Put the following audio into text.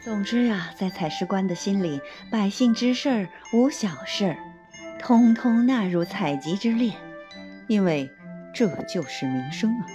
总之啊，在采石官的心里，百姓之事，无小事，通通纳入采集之列，因为这就是民生啊。